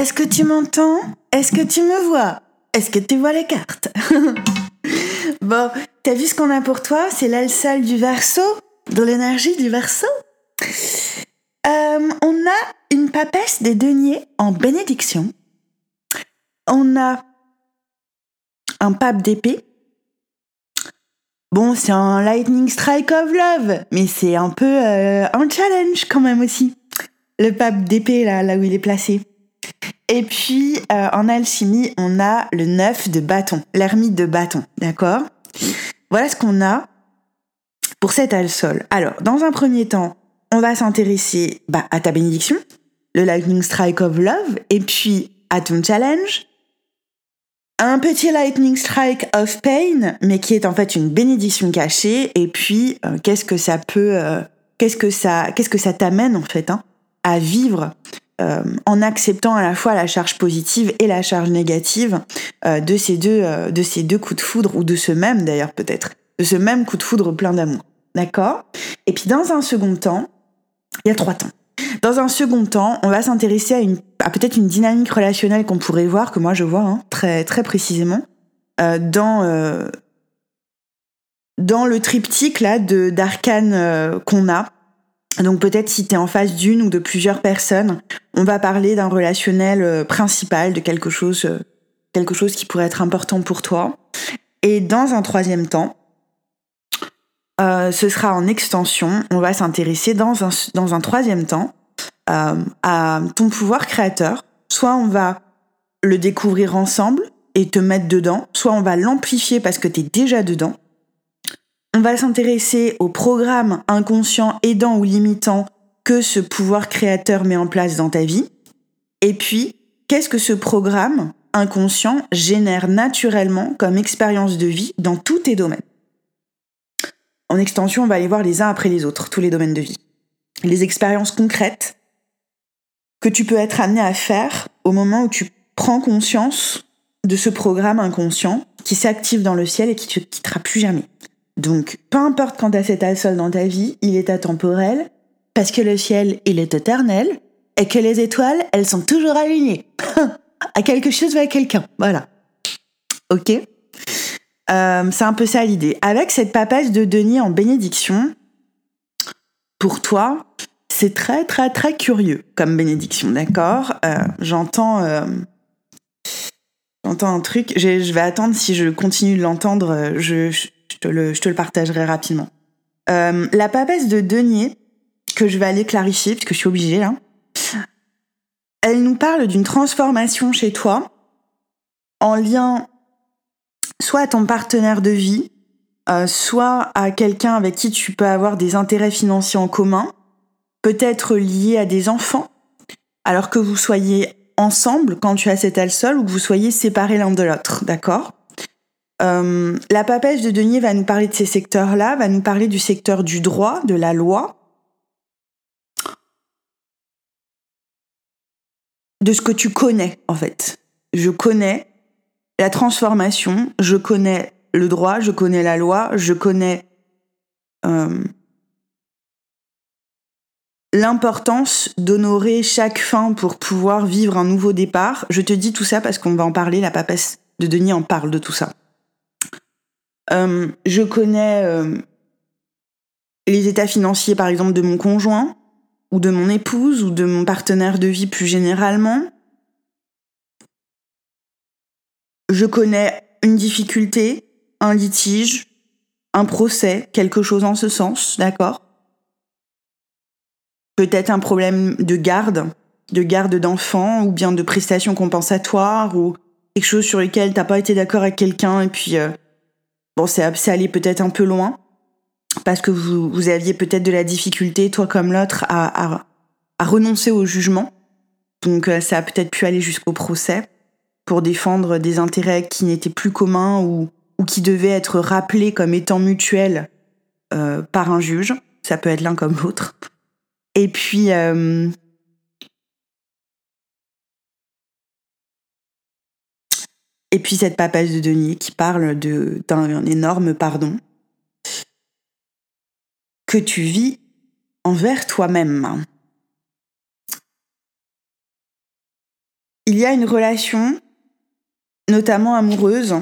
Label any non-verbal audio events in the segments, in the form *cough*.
Est-ce que tu m'entends? Est-ce que tu me vois? Est-ce que tu vois les cartes? *laughs* Bon, t'as vu ce qu'on a pour toi? C'est l'alsal du verso, de l'énergie du verso. Euh, on a une papesse des deniers en bénédiction. On a un pape d'épée. Bon, c'est un lightning strike of love, mais c'est un peu euh, un challenge quand même aussi. Le pape d'épée là, là où il est placé. Et puis euh, en alchimie, on a le neuf de bâton, l'ermite de bâton, d'accord? Voilà ce qu'on a pour cet al-sol. Alors, dans un premier temps, on va s'intéresser bah, à ta bénédiction, le lightning strike of love, et puis à ton challenge, un petit lightning strike of pain, mais qui est en fait une bénédiction cachée. Et puis, euh, qu'est-ce que ça peut, euh, qu'est-ce que ça, qu'est-ce que ça t'amène en fait hein, à vivre euh, en acceptant à la fois la charge positive et la charge négative de ces deux, de ces deux coups de foudre ou de ce même d'ailleurs peut-être, de ce même coup de foudre plein d'amour. D'accord? Et puis dans un second temps, il y a trois temps. Dans un second temps, on va s'intéresser à, à peut-être une dynamique relationnelle qu'on pourrait voir, que moi je vois hein, très, très précisément, euh, dans, euh, dans le triptyque là euh, qu'on a. Donc peut-être si tu es en face d'une ou de plusieurs personnes, on va parler d'un relationnel euh, principal, de quelque chose, euh, quelque chose qui pourrait être important pour toi. Et dans un troisième temps, euh, ce sera en extension. On va s'intéresser dans un, dans un troisième temps euh, à ton pouvoir créateur. Soit on va le découvrir ensemble et te mettre dedans, soit on va l'amplifier parce que tu es déjà dedans. On va s'intéresser au programme inconscient aidant ou limitant que ce pouvoir créateur met en place dans ta vie. Et puis, qu'est-ce que ce programme inconscient génère naturellement comme expérience de vie dans tous tes domaines? En extension, on va aller voir les uns après les autres, tous les domaines de vie. Les expériences concrètes que tu peux être amené à faire au moment où tu prends conscience de ce programme inconscient qui s'active dans le ciel et qui te quittera plus jamais. Donc, peu importe quand t'as cet sol dans ta vie, il est atemporel, parce que le ciel, il est éternel, et que les étoiles, elles sont toujours alignées. *laughs* à quelque chose ou à quelqu'un. Voilà. Ok euh, c'est un peu ça l'idée. Avec cette papesse de Denis en bénédiction, pour toi, c'est très très très curieux comme bénédiction, d'accord? Euh, J'entends, euh, j'entends un truc. Je vais attendre si je continue de l'entendre. Je te le partagerai rapidement. la papesse de Denier, que je vais aller clarifier puisque je suis obligée là. Elle nous parle d'une transformation chez toi en lien soit à ton partenaire de vie, euh, soit à quelqu'un avec qui tu peux avoir des intérêts financiers en commun, peut-être lié à des enfants, alors que vous soyez ensemble quand tu as cet al-sol ou que vous soyez séparés l'un de l'autre, d'accord? Euh, La papesse de Denis va nous parler de ces secteurs-là, va nous parler du secteur du droit, de la loi, de ce que tu connais en fait. Je connais la transformation, je connais le droit, je connais la loi, je connais euh, l'importance d'honorer chaque fin pour pouvoir vivre un nouveau départ. Je te dis tout ça parce qu'on va en parler, la papesse de Denis en parle de tout ça. Euh, je connais euh, les états financiers, par exemple, de mon conjoint, ou de mon épouse, ou de mon partenaire de vie plus généralement. je connais une difficulté, un litige, un procès, quelque chose en ce sens, d'accord? Peut-être un problème de garde, de garde d'enfant, ou bien de prestation compensatoire, ou quelque chose sur lequel t'as pas été d'accord avec quelqu'un, et puis euh, bon, c'est allé peut-être un peu loin, parce que vous, aviez peut-être de la difficulté, toi comme l'autre, à, à, à, renoncer au jugement. Donc euh, ça a peut-être pu aller jusqu'au procès pour défendre des intérêts qui n'étaient plus communs ou, ou qui devaient être rappelés comme étant mutuels euh, par un juge. Ça peut être l'un comme l'autre. Et puis, euh, et puis cette papesse de Denis qui parle d'un énorme pardon que tu vis envers toi-même. il y a une relation, notamment amoureuse,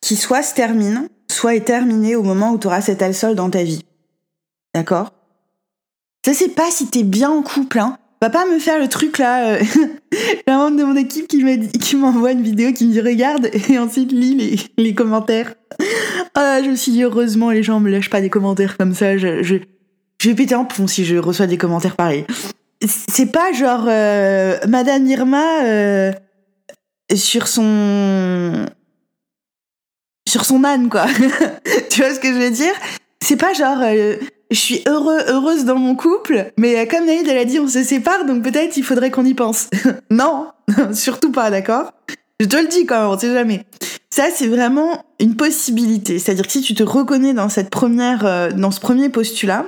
qui soit se termine, soit est terminée au moment où tu auras cet sol dans ta vie. D'accord? Ça, c'est pas si t'es bien en couple, hein. Va pas me faire le truc là. Euh... *laughs* un membre de mon équipe qui m'envoie une vidéo qui me dit regarde et ensuite lis les, les commentaires. Ah, je me suis dit heureusement les gens me lâchent pas des commentaires comme ça. Je, je, vais péter en plomb si je reçois des commentaires pareils. C'est pas genre euh, Madame Irma euh, sur son sur son âne quoi. *laughs* tu vois ce que je veux dire? C'est pas genre euh, je suis heureux, heureuse dans mon couple, mais comme Naïd, elle a dit, on se sépare, donc peut-être il faudrait qu'on y pense. *laughs* non, *laughs* surtout pas, d'accord? Je te le dis quand même, on sait jamais. Ça, c'est vraiment une possibilité. C'est-à-dire que si tu te reconnais dans cette première, euh, dans ce premier postulat,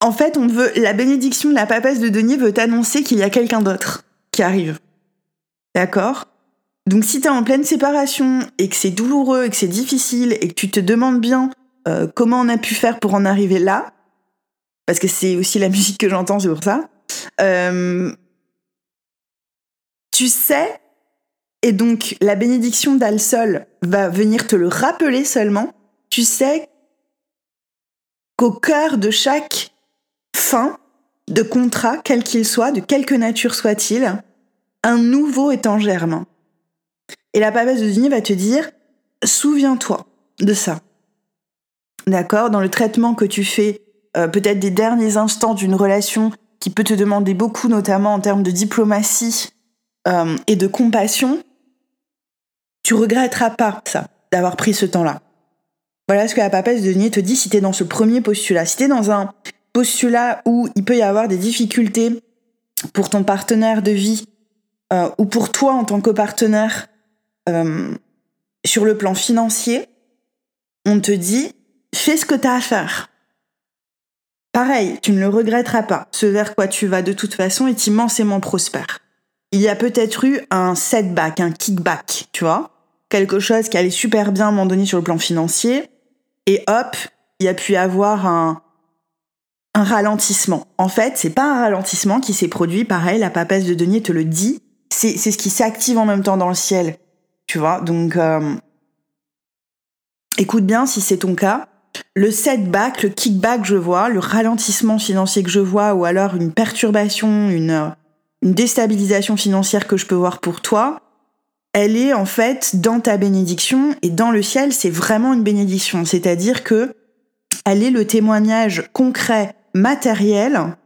en fait, on veut, la bénédiction de la papesse de denier veut t'annoncer qu'il y a quelqu'un d'autre qui arrive. D'accord? Donc si t'es en pleine séparation et que c'est douloureux et que c'est difficile et que tu te demandes bien euh, comment on a pu faire pour en arriver là, parce que c'est aussi la *laughs* musique que j'entends, c'est pour ça. Euh, tu sais, et donc la bénédiction d'Al-Sol va venir te le rappeler seulement, tu sais qu'au cœur de chaque fin de contrat, quel qu'il soit, de quelque nature soit-il, un nouveau est en germe. Et la papesse de Zuni va te dire, souviens-toi de ça. D'accord Dans le traitement que tu fais, euh, peut-être des derniers instants d'une relation qui peut te demander beaucoup, notamment en termes de diplomatie euh, et de compassion, tu regretteras pas ça, d'avoir pris ce temps-là. Voilà ce que la papesse de Denis te dit si tu es dans ce premier postulat. Si tu es dans un postulat où il peut y avoir des difficultés pour ton partenaire de vie euh, ou pour toi en tant que partenaire sur le plan financier, on te dit fais ce que tu as à faire. Pareil, tu ne le regretteras pas. Ce vers quoi tu vas de toute façon est immensément prospère. Il y a peut-être eu un setback, un kickback, tu vois Quelque chose qui allait super bien à un moment donné sur le plan financier. Et hop, il y a pu avoir un, ralentissement. En fait, c'est pas un ralentissement qui s'est produit, pareil, la papesse de Denier te le dit. C'est ce qui s'active en même temps dans le ciel. Tu vois Donc, euh, écoute bien si c'est ton cas le setback, le kickback que je vois, le ralentissement financier que je vois, ou alors une perturbation, une, déstabilisation financière que je peux voir pour toi, elle est en fait dans ta bénédiction et dans le ciel, c'est vraiment une bénédiction. C'est-à-dire que elle est le témoignage concret, matériel,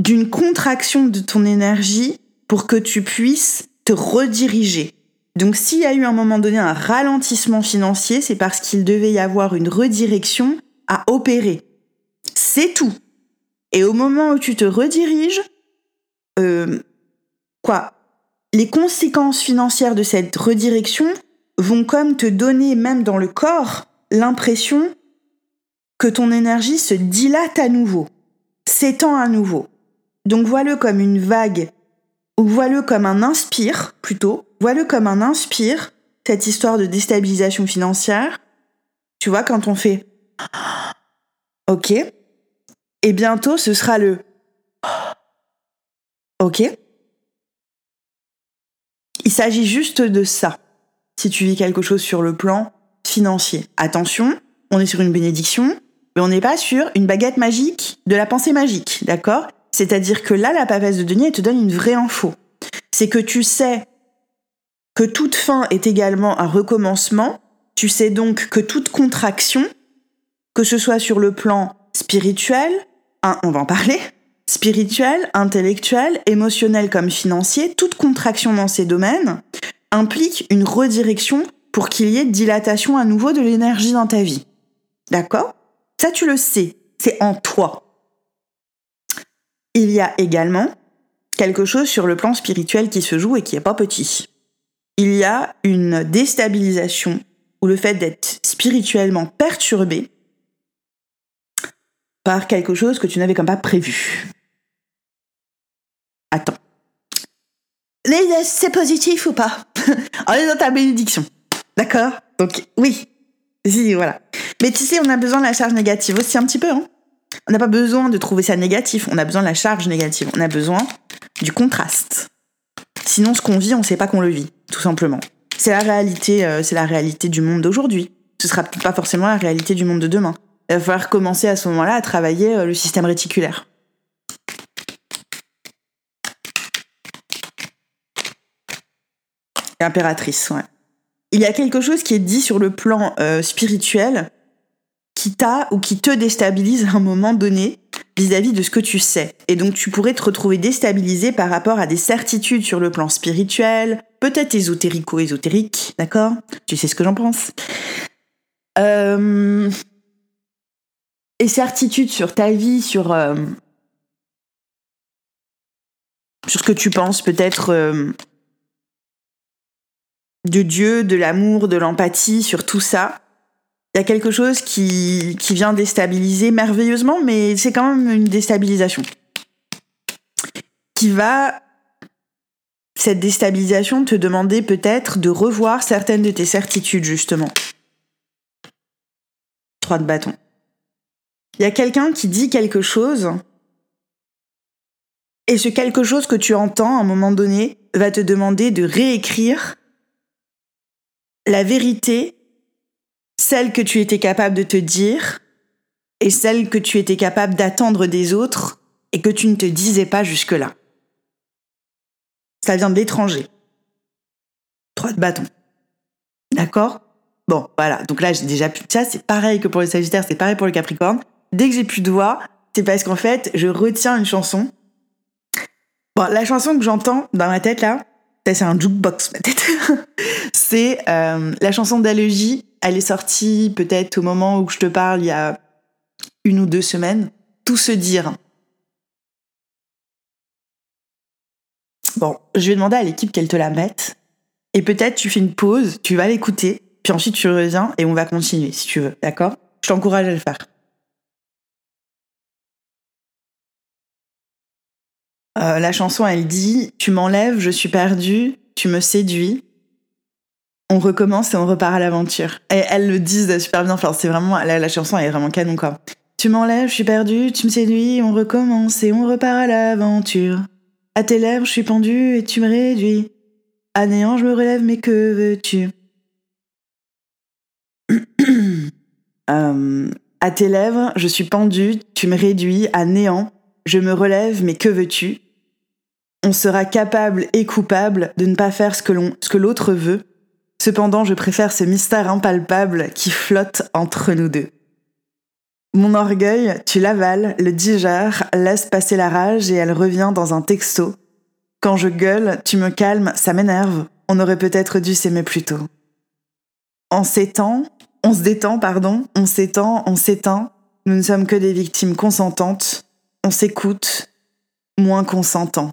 d'une contraction de ton énergie pour que tu puisses te rediriger. Donc s'il y a eu à un moment donné un ralentissement financier, c'est parce qu'il devait y avoir une redirection à opérer. C'est tout. Et au moment où tu te rediriges, euh, quoi, les conséquences financières de cette redirection vont comme te donner, même dans le corps, l'impression que ton énergie se dilate à nouveau, s'étend à nouveau. Donc vois-le comme une vague, ou vois-le comme un inspire plutôt, vois-le comme un inspire, cette histoire de déstabilisation financière. Tu vois, quand on fait OK, et bientôt ce sera le OK. Il s'agit juste de ça, si tu vis quelque chose sur le plan financier. Attention, on est sur une bénédiction, mais on n'est pas sur une baguette magique de la pensée magique, d'accord? C'est-à-dire que là, la papesse de Denis, elle te donne une vraie info. C'est que tu sais que toute fin est également un recommencement. Tu sais donc que toute contraction, que ce soit sur le plan spirituel, on va en parler, spirituel, intellectuel, émotionnel comme financier, toute contraction dans ces domaines implique une redirection pour qu'il y ait dilatation à nouveau de l'énergie dans ta vie. D'accord? Ça, tu le sais, c'est en toi. Il y a également quelque chose sur le plan spirituel qui se joue et qui n'est pas petit il y a une déstabilisation ou le fait d'être spirituellement perturbé par quelque chose que tu n'avais comme pas prévu. Attends. C'est positif ou pas? *laughs* On est dans ta bénédiction. D'accord? Donc oui. Si, voilà. Mais tu sais, on a besoin de la charge négative aussi un petit peu. Hein On n'a pas besoin de trouver ça négatif, on a besoin de la charge négative, on a besoin du contraste. Sinon, ce qu'on vit, on ne sait pas qu'on le vit, tout simplement. C'est la réalité, euh, c'est la réalité du monde d'aujourd'hui. Ce sera pas forcément la réalité du monde de demain. Il va falloir commencer à ce moment-là à travailler euh, le système réticulaire. Impératrice, ouais. Il y a quelque chose qui est dit sur le plan euh, spirituel qui t'a ou qui te déstabilise à un moment donné vis-à-vis de ce que tu sais. Et donc tu pourrais te retrouver déstabilisé par rapport à des certitudes sur le plan spirituel, peut-être ésotérico-ésotérique, d'accord? Tu sais ce que j'en pense? Euh... Et certitudes sur ta vie, sur... Euh, ce que tu penses peut-être euh, de Dieu, de l'amour, de l'empathie, sur tout ça il y a quelque chose qui, qui vient déstabiliser merveilleusement, mais c'est quand même une déstabilisation. Qui va, cette déstabilisation, te demander peut-être de revoir certaines de tes certitudes, justement. Trois de bâton. Il y a quelqu'un qui dit quelque chose, et ce quelque chose que tu entends à un moment donné va te demander de réécrire la vérité celle que tu étais capable de te dire et celle que tu étais capable d'attendre des autres et que tu ne te disais pas jusque-là. Ça vient de l'étranger. Trois de bâton. D'accord? Bon, voilà. Donc là, j'ai déjà plus de. C'est pareil que pour le Sagittaire, c'est pareil pour le Capricorne. Dès que j'ai plus de voix, c'est parce qu'en fait, je retiens une chanson. Bon, la chanson que j'entends dans ma tête là, c'est un jukebox ma tête. *laughs* c'est euh, la chanson d'Allegie elle est sortie peut-être au moment où je te parle, il y a une ou deux semaines. Tout se dire. Bon, je vais demander à l'équipe qu'elle te la mette. Et peut-être tu fais une pause, tu vas l'écouter, puis ensuite tu reviens et on va continuer si tu veux, d'accord? Je t'encourage à le faire. Euh, la chanson, elle dit Tu m'enlèves, je suis perdue, tu me séduis, on recommence et on repart à l'aventure. Et elles le disent super bien. C'est vraiment la, chanson est vraiment canon quoi. Tu m'enlèves, je suis perdue, tu me séduis, on recommence et on repart à l'aventure. À tes lèvres, je suis pendue et tu me réduis. À néant, je me relève, mais que veux-tu? *clears throat* Euh, À tes lèvres, je suis pendue, tu me réduis. À néant, je me relève, mais que veux-tu? On sera capable et coupable de ne pas faire ce que l'autre veut Cependant, je préfère ce mystère impalpable qui flotte entre nous deux. Mon orgueil, tu l'avales, le digères, laisse passer la rage et elle revient dans un texto. Quand je gueule, tu me calmes, ça m'énerve. On aurait peut-être dû s'aimer plus tôt. En s'étend, on se détend, pardon, on s'étend, on s'éteint. Nous ne sommes que des victimes consentantes. On s'écoute, moins consentant.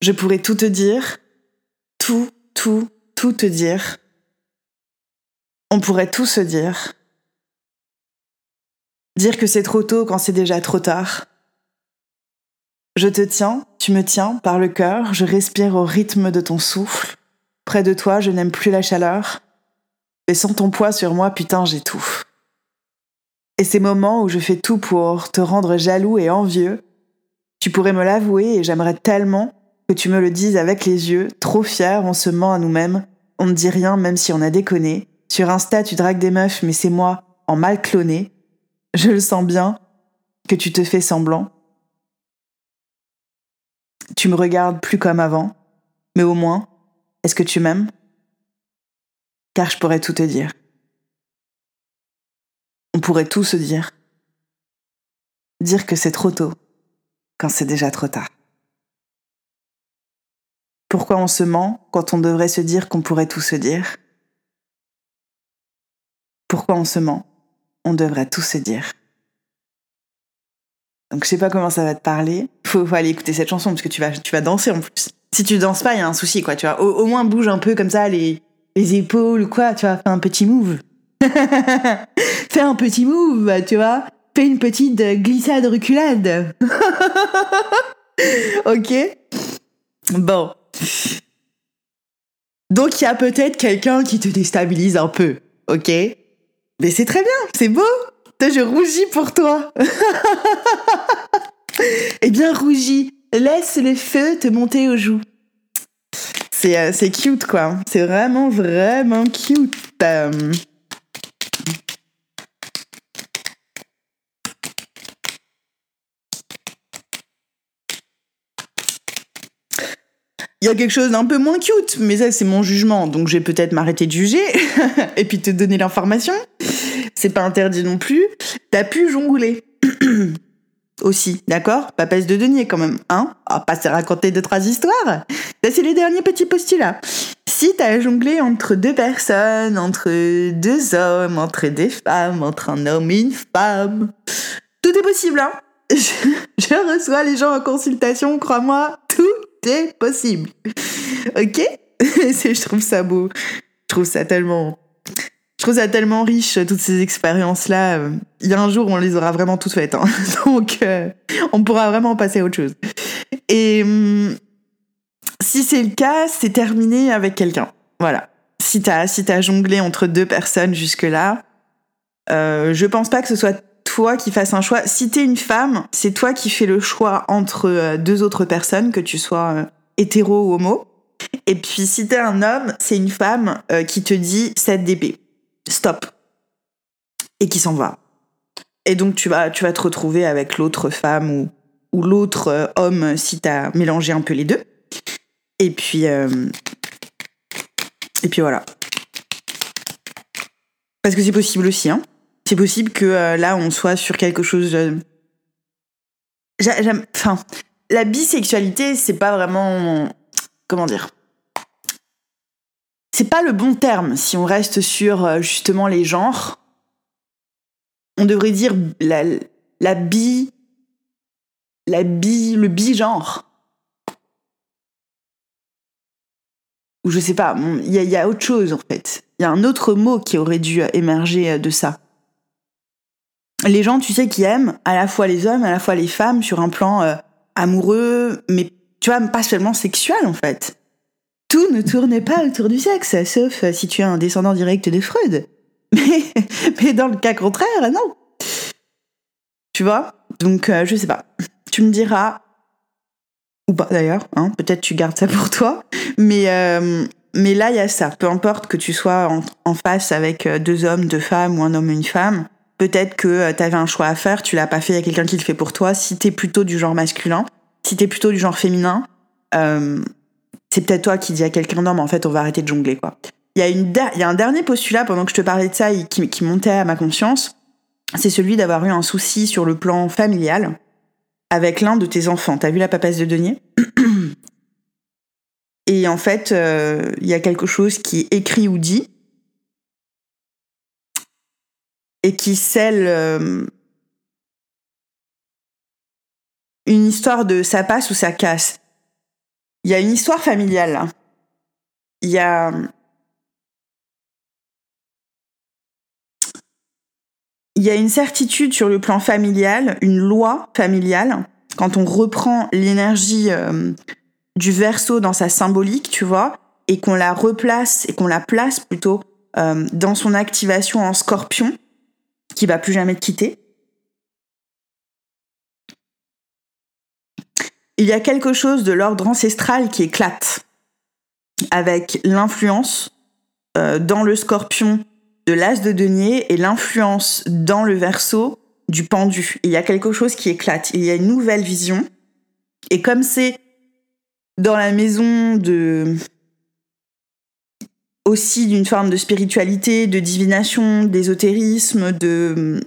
Je pourrais tout te dire, tout tout, tout te dire. On pourrait tout se dire. Dire que c'est trop tôt quand c'est déjà trop tard. Je te tiens, tu me tiens par le cœur, je respire au rythme de ton souffle. Près de toi, je n'aime plus la chaleur. Et sans ton poids sur moi, putain, j'étouffe. Et ces moments où je fais tout pour te rendre jaloux et envieux, tu pourrais me l'avouer et j'aimerais tellement que tu me le dises avec les yeux, trop fier, on se ment à nous-mêmes, on ne dit rien même si on a déconné. Sur Insta, tu dragues des meufs, mais c'est moi, en mal cloné. Je le sens bien, que tu te fais semblant. Tu me regardes plus comme avant, mais au moins, est-ce que tu m'aimes? Car je pourrais tout te dire. On pourrait tout se dire. Dire que c'est trop tôt, quand c'est déjà trop tard. Pourquoi on se ment quand on devrait se dire qu'on pourrait tout se dire? Pourquoi on se ment? On devrait tout se dire. Donc je sais pas comment ça va te parler. Faut, faut aller écouter cette chanson parce que tu vas, tu vas danser en plus. Si tu danses pas, il y a un souci quoi. Tu vois, au, moins bouge un peu comme ça les, les épaules quoi. Tu vois, fais un petit move. *laughs* fais un petit move, tu vois. Fais une petite glissade reculade. *laughs* ok? Bon. Donc il y a peut-être quelqu'un qui te déstabilise un peu, ok? Mais c'est très bien, c'est beau, je rougis pour toi. *laughs* eh bien, rougis. Laisse les feux te monter aux joues. C'est, euh, cute, quoi. C'est vraiment, vraiment cute. Il y a quelque chose d'un peu moins cute, mais ça c'est mon jugement, donc je vais peut-être m'arrêter de juger *laughs* et puis te donner l'information. C'est pas interdit non plus. T'as pu jongler. *clears throat* Aussi, d'accord? Papesse de denier quand même, hein? Ah, pas se raconter deux, trois histoires. Ça, c'est les derniers petits postulats. Si t'as jonglé entre deux personnes, entre deux hommes, entre des femmes, entre un homme et une femme, tout est possible, hein? *laughs* Je reçois les gens en consultation, crois-moi, tout *laughs* *laughs* c'est possible. Ok? Je trouve ça beau. Je trouve ça tellement. Je trouve ça tellement riche, toutes ces expériences-là. Il y a un jour où on les aura vraiment toutes faites. Hein. *laughs* Donc, euh, on pourra vraiment passer à autre chose. Et hum, si c'est le cas, c'est terminé avec quelqu'un. Voilà. Si t'as si as jonglé entre deux personnes jusque-là, euh, je pense pas que ce soit toi qui fasses un choix. Si t'es une femme, c'est toi qui fais le choix entre euh, deux autres personnes, que tu sois euh, hétéro ou homo. Et puis si t'es un homme, c'est une femme euh, qui te dit 7 dB. Stop. Et qui s'en va. Et donc tu vas, tu vas te retrouver avec l'autre femme ou, ou l'autre homme si t'as mélangé un peu les deux. Et puis... et puis voilà. Parce que c'est possible aussi, hein c'est possible que euh, là, on soit sur quelque chose. J'aime. Enfin, la bisexualité, c'est pas vraiment. Comment dire C'est pas le bon terme si on reste sur euh, justement les genres. On devrait dire la, bi. La bi. Le bi-genre. Ou je sais pas, il y, a autre chose en fait. Il y a un autre mot qui aurait dû émerger de ça les gens, tu sais, qui aiment à la fois les hommes, à la fois les femmes sur un plan euh, amoureux, mais tu vois, pas seulement sexuel en fait. Tout ne tourne pas autour du sexe, sauf euh, si tu es un descendant direct de Freud. *laughs* Mais, dans le cas contraire, non. Tu vois? Donc, euh, je sais pas. Tu me diras, ou pas d'ailleurs, hein, peut-être tu gardes ça pour toi, mais, mais là, il y a ça. Peu importe que tu sois en, en face avec deux hommes, deux femmes ou un homme et une femme, Peut-être que euh, tu avais un choix à faire, tu l'as pas fait, il y a quelqu'un qui le fait pour toi. Si tu es plutôt du genre masculin, si tu es plutôt du genre féminin, euh, c'est peut-être toi qui dis à quelqu'un non, mais en fait, on va arrêter de jongler, quoi. Il y, a y a un dernier postulat pendant que je te parlais de ça qui, montait à ma conscience, c'est celui d'avoir eu un souci sur le plan familial avec l'un de tes enfants. T'as vu la papesse de denier? Et en fait, euh, il y a quelque chose qui écrit ou dit et qui scelle euh, une histoire de ça passe ou ça casse. Il y a une histoire familiale. Il y a il y a une certitude sur le plan familial, une loi familiale. Quand on reprend l'énergie euh, du verso dans sa symbolique, tu vois, et qu'on la replace et qu'on la place plutôt euh, dans son activation en scorpion, qui va plus jamais te quitter. Il y a quelque chose de l'ordre ancestral qui éclate avec l'influence euh, dans le scorpion de l'as de denier et l'influence dans le verso du pendu. Il y a quelque chose qui éclate, il y a une nouvelle vision. Et comme c'est dans la maison de aussi d'une forme de spiritualité, de divination, d'ésotérisme, de,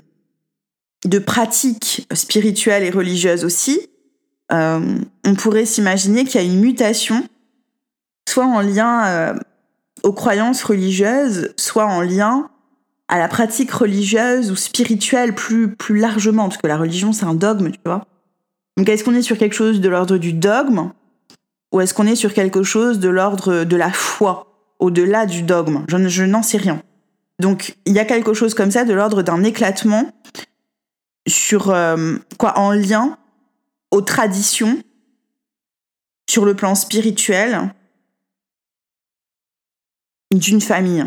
de pratiques spirituelles et religieuses aussi, euh, on pourrait s'imaginer qu'il y a une mutation, soit en lien euh, aux croyances religieuses, soit en lien à la pratique religieuse ou spirituelle plus, plus largement, parce que la religion c'est un dogme, tu vois. Donc est-ce qu'on est sur quelque chose de l'ordre du dogme, ou est-ce qu'on est sur quelque chose de l'ordre de la foi? Au-delà du dogme. Je, n'en sais rien. Donc il y a quelque chose comme ça de l'ordre d'un éclatement sur euh, quoi en lien aux traditions sur le plan spirituel d'une famille.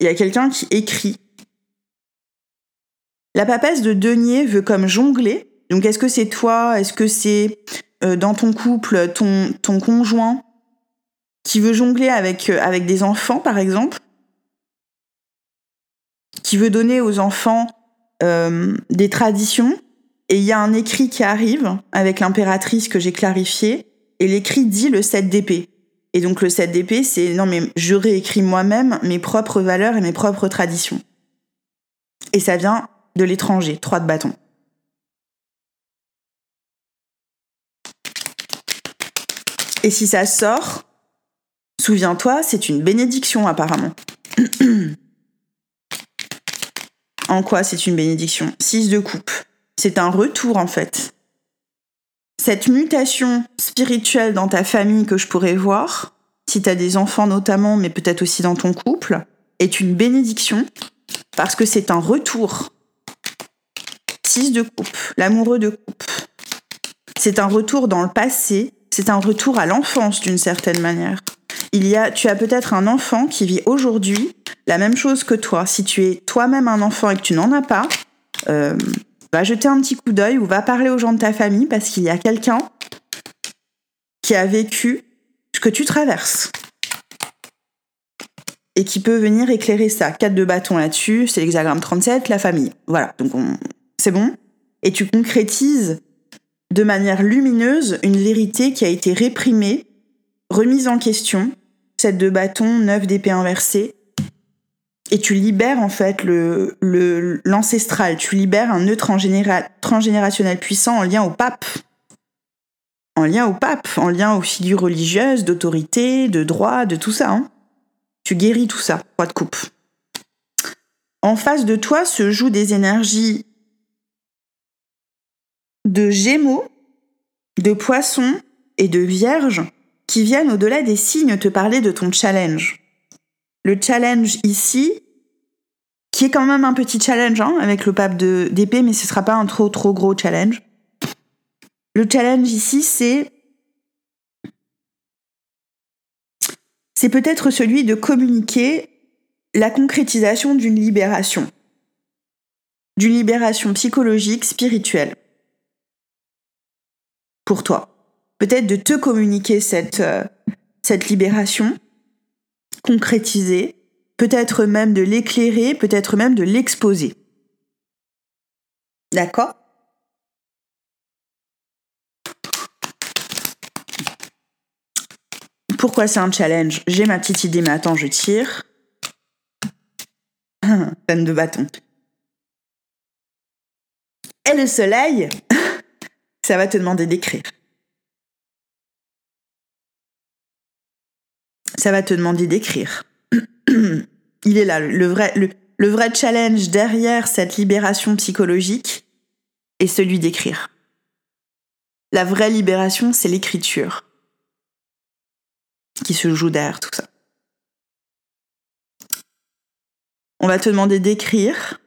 Il y a quelqu'un qui écrit La papesse de denier veut comme jongler. Donc est-ce que c'est toi? Est-ce que c'est euh, dans ton couple ton, ton conjoint? Qui veut jongler avec, euh, avec des enfants, par exemple Qui veut donner aux enfants euh, des traditions et il y a un écrit qui arrive avec l'impératrice que j'ai clarifié, et l'écrit dit le 7 d'épée. Et donc le 7 d'épée, c'est non mais je réécris moi-même mes propres valeurs et mes propres traditions. Et ça vient de l'étranger, 3 de bâton. Et si ça sort, souviens-toi, c'est une bénédiction apparemment. *clears throat* en quoi c'est une bénédiction? 6 de coupe c'est un retour en fait. Cette mutation spirituelle dans ta famille que je pourrais voir, si tu as des enfants notamment, mais peut-être aussi dans ton couple, est une bénédiction parce que c'est un retour. 6 de coupe, l'amoureux de coupe. C'est un retour dans le passé, c'est un retour à l'enfance d'une certaine manière. Il y a, tu as peut-être un enfant qui vit aujourd'hui la même chose que toi. Si tu es toi-même un enfant et que tu n'en as pas, euh, va jeter un petit coup d'œil ou va parler aux gens de ta famille parce qu'il y a quelqu'un qui a vécu ce que tu traverses et qui peut venir éclairer ça. 4 de bâton là-dessus, c'est l'hexagramme 37, la famille. Voilà, donc c'est bon. Et tu concrétises de manière lumineuse une vérité qui a été réprimée, remise en question. 7 de bâton, 9 d'épée inversée, et tu libères en fait l'ancestral, tu libères un nœud transgénérationnel puissant en lien au pape. En lien au pape, en lien aux figures religieuses, d'autorité, de droit, de tout ça. Hein. Tu guéris tout ça, roi de coupe. En face de toi se jouent des énergies de gémeaux, de poissons et de vierges qui viennent au-delà des signes te parler de ton challenge. Le challenge ici, qui est quand même un petit challenge hein, avec le pape d'épée, mais ce sera pas un trop trop gros challenge. Le challenge ici, c'est c'est peut-être celui de communiquer la concrétisation d'une libération, d'une libération psychologique, spirituelle, pour toi. Peut-être de te communiquer cette, euh, cette libération, concrétiser, peut-être même de l'éclairer, peut-être même de l'exposer. D'accord? Pourquoi c'est un challenge? J'ai ma petite idée, mais attends, je tire. *laughs* Peine de bâton. Et le soleil, *laughs* ça va te demander d'écrire. Ça va te demander d'écrire. *clears throat* il est là, le vrai, le, vrai challenge derrière cette libération psychologique est celui d'écrire. La vraie libération, c'est l'écriture qui se joue derrière tout ça. On va te demander d'écrire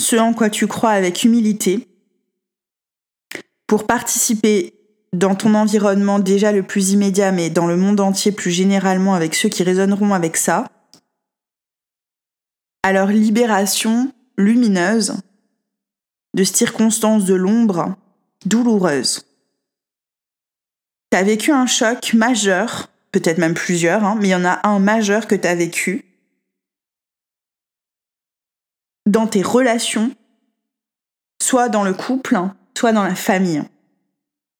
ce en quoi tu crois avec humilité pour participer dans ton environnement déjà le plus immédiat, mais dans le monde entier plus généralement avec ceux qui résonneront avec ça, à leur libération lumineuse de circonstances de l'ombre douloureuses. Tu as vécu un choc majeur, peut-être même plusieurs, hein, mais il y en a un majeur que tu as vécu dans tes relations, soit dans le couple, soit dans la famille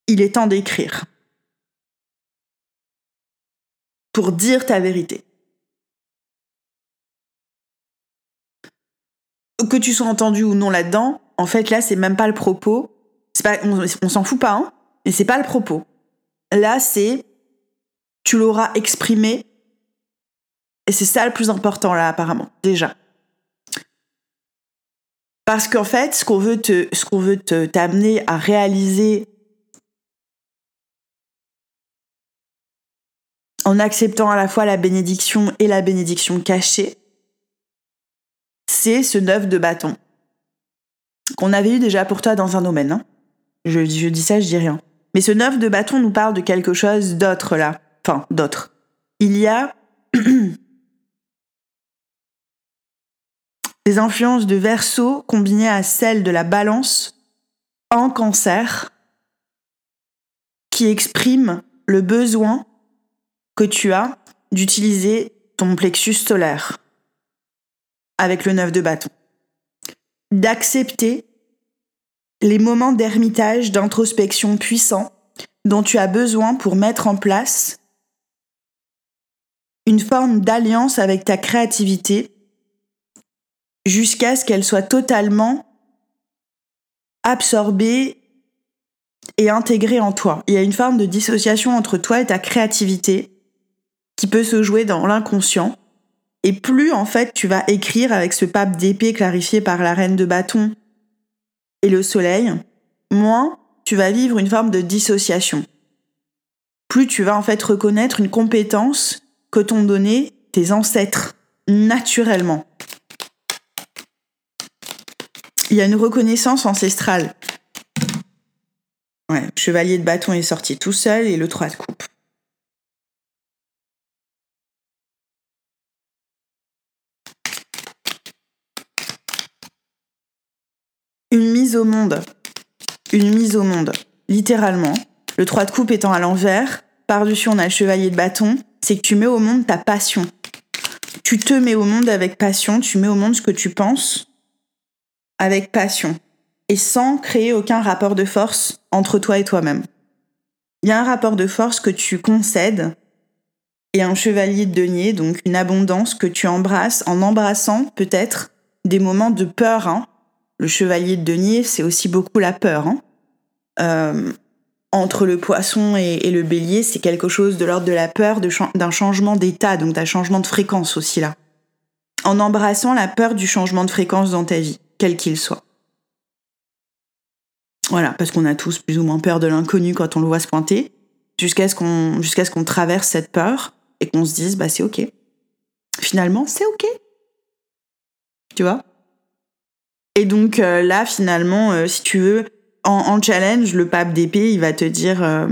il est temps d'écrire. Pour dire ta vérité. Que tu sois entendu ou non là-dedans, en fait, là, c'est même pas le propos. Pas, on, s'en fout pas, hein, mais c'est pas le propos. Là, c'est tu l'auras exprimé. Et c'est ça le plus important, là, apparemment, déjà. Parce qu'en fait, ce qu'on veut te, ce qu'on veut t'amener à réaliser en acceptant à la fois la bénédiction et la bénédiction cachée, c'est ce neuf de bâton qu'on avait eu déjà pour toi dans un domaine. Hein. je, dis ça, je dis rien. Mais ce neuf de bâton nous parle de quelque chose d'autre là. Enfin, d'autre. Il y a *clears throat* les influences de Verseau combinées à celles de la balance en cancer qui expriment le besoin que tu as d'utiliser ton plexus solaire avec le neuf de bâton. D'accepter les moments d'ermitage, d'introspection puissants dont tu as besoin pour mettre en place une forme d'alliance avec ta créativité jusqu'à ce qu'elle soit totalement absorbée et intégrée en toi. Il y a une forme de dissociation entre toi et ta créativité qui peut se jouer dans l'inconscient. Et plus en fait tu vas écrire avec ce pape d'épée clarifié par la reine de bâton et le soleil, moins tu vas vivre une forme de dissociation. Plus tu vas en fait reconnaître une compétence que t'ont donné tes ancêtres naturellement. Il y a une reconnaissance ancestrale. Ouais, chevalier de bâton est sorti tout seul et le 3 de coupe. Une mise au monde. Une mise au monde. Littéralement. Le 3 de coupe étant à l'envers, par-dessus on a le chevalier de bâton, c'est que tu mets au monde ta passion. Tu te mets au monde avec passion, tu mets au monde ce que tu penses avec passion et sans créer aucun rapport de force entre toi et toi-même. Il y a un rapport de force que tu concèdes et un chevalier de denier, donc une abondance que tu embrasses en embrassant peut-être des moments de peur, hein, le chevalier de denier, c'est aussi beaucoup la peur. Hein. Euh, entre le poisson et, le bélier, c'est quelque chose de l'ordre de la peur d'un changement d'état, donc d'un changement de fréquence aussi là. En embrassant la peur du changement de fréquence dans ta vie, quel qu'il soit. Voilà, parce qu'on a tous plus ou moins peur de l'inconnu quand on le voit se pointer, jusqu'à ce qu'on traverse cette peur et qu'on se dise bah c'est ok. Finalement, c'est ok. Tu vois? Et donc euh, là, finalement, euh, si tu veux, en, challenge, le pape d'épée, il va te dire, euh,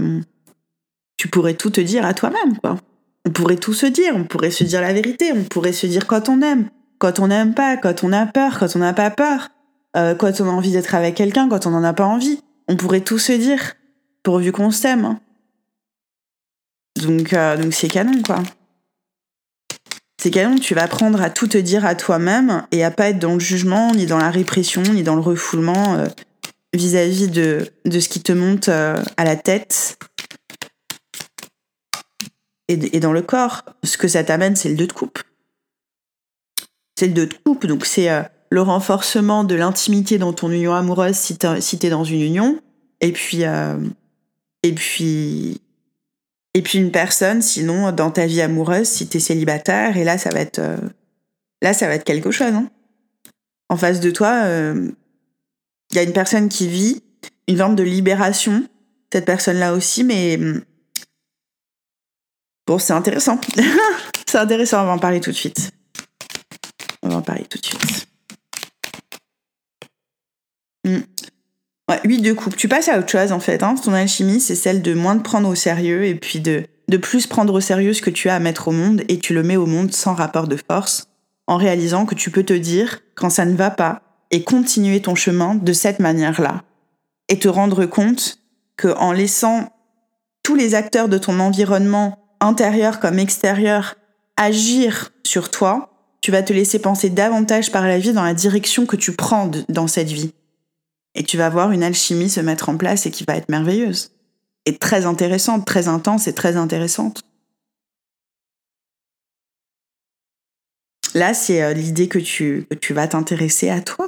tu pourrais tout te dire à toi-même. On pourrait tout se dire, on pourrait se dire la vérité, on pourrait se dire quand on aime, quand on n'aime pas, quand on a peur, quand on n'a pas peur, quand on a envie d'être avec quelqu'un, quand on n'en a pas envie. On pourrait tout se dire, pourvu qu'on s'aime. Hein. Donc, donc c'est canon, quoi c'est canon, tu vas apprendre à tout te dire à toi-même et à pas être dans le jugement, ni dans la répression, ni dans le refoulement euh, vis-à-vis de, ce qui te monte euh, à la tête et, dans le corps. Ce que ça t'amène, c'est le 2 de coupe. C'est le 2 de coupe, donc c'est euh, le renforcement de l'intimité dans ton union amoureuse si t'es si dans une union. Et puis, et puis et puis une personne, sinon, dans ta vie amoureuse, si t'es célibataire, et là, ça va être, euh, là, ça va être quelque chose. Hein. En face de toi, il euh, y a une personne qui vit une forme de libération, cette personne-là aussi, mais hum, bon, c'est intéressant. *laughs* c'est intéressant, on va en parler tout de suite. On va en parler tout de suite. Hum. Ouais, 8 de coupe. Tu passes à autre chose en fait. Hein. Ton alchimie, c'est celle de moins te prendre au sérieux et puis de, de plus prendre au sérieux ce que tu as à mettre au monde et tu le mets au monde sans rapport de force, en réalisant que tu peux te dire quand ça ne va pas et continuer ton chemin de cette manière-là. Et te rendre compte que en laissant tous les acteurs de ton environnement, intérieur comme extérieur, agir sur toi, tu vas te laisser penser davantage par la vie dans la direction que tu prends dans cette vie. Et tu vas voir une alchimie se mettre en place et qui va être merveilleuse. Et très intéressante, très intense et très intéressante. Là, c'est euh, l'idée que tu, vas t'intéresser à toi.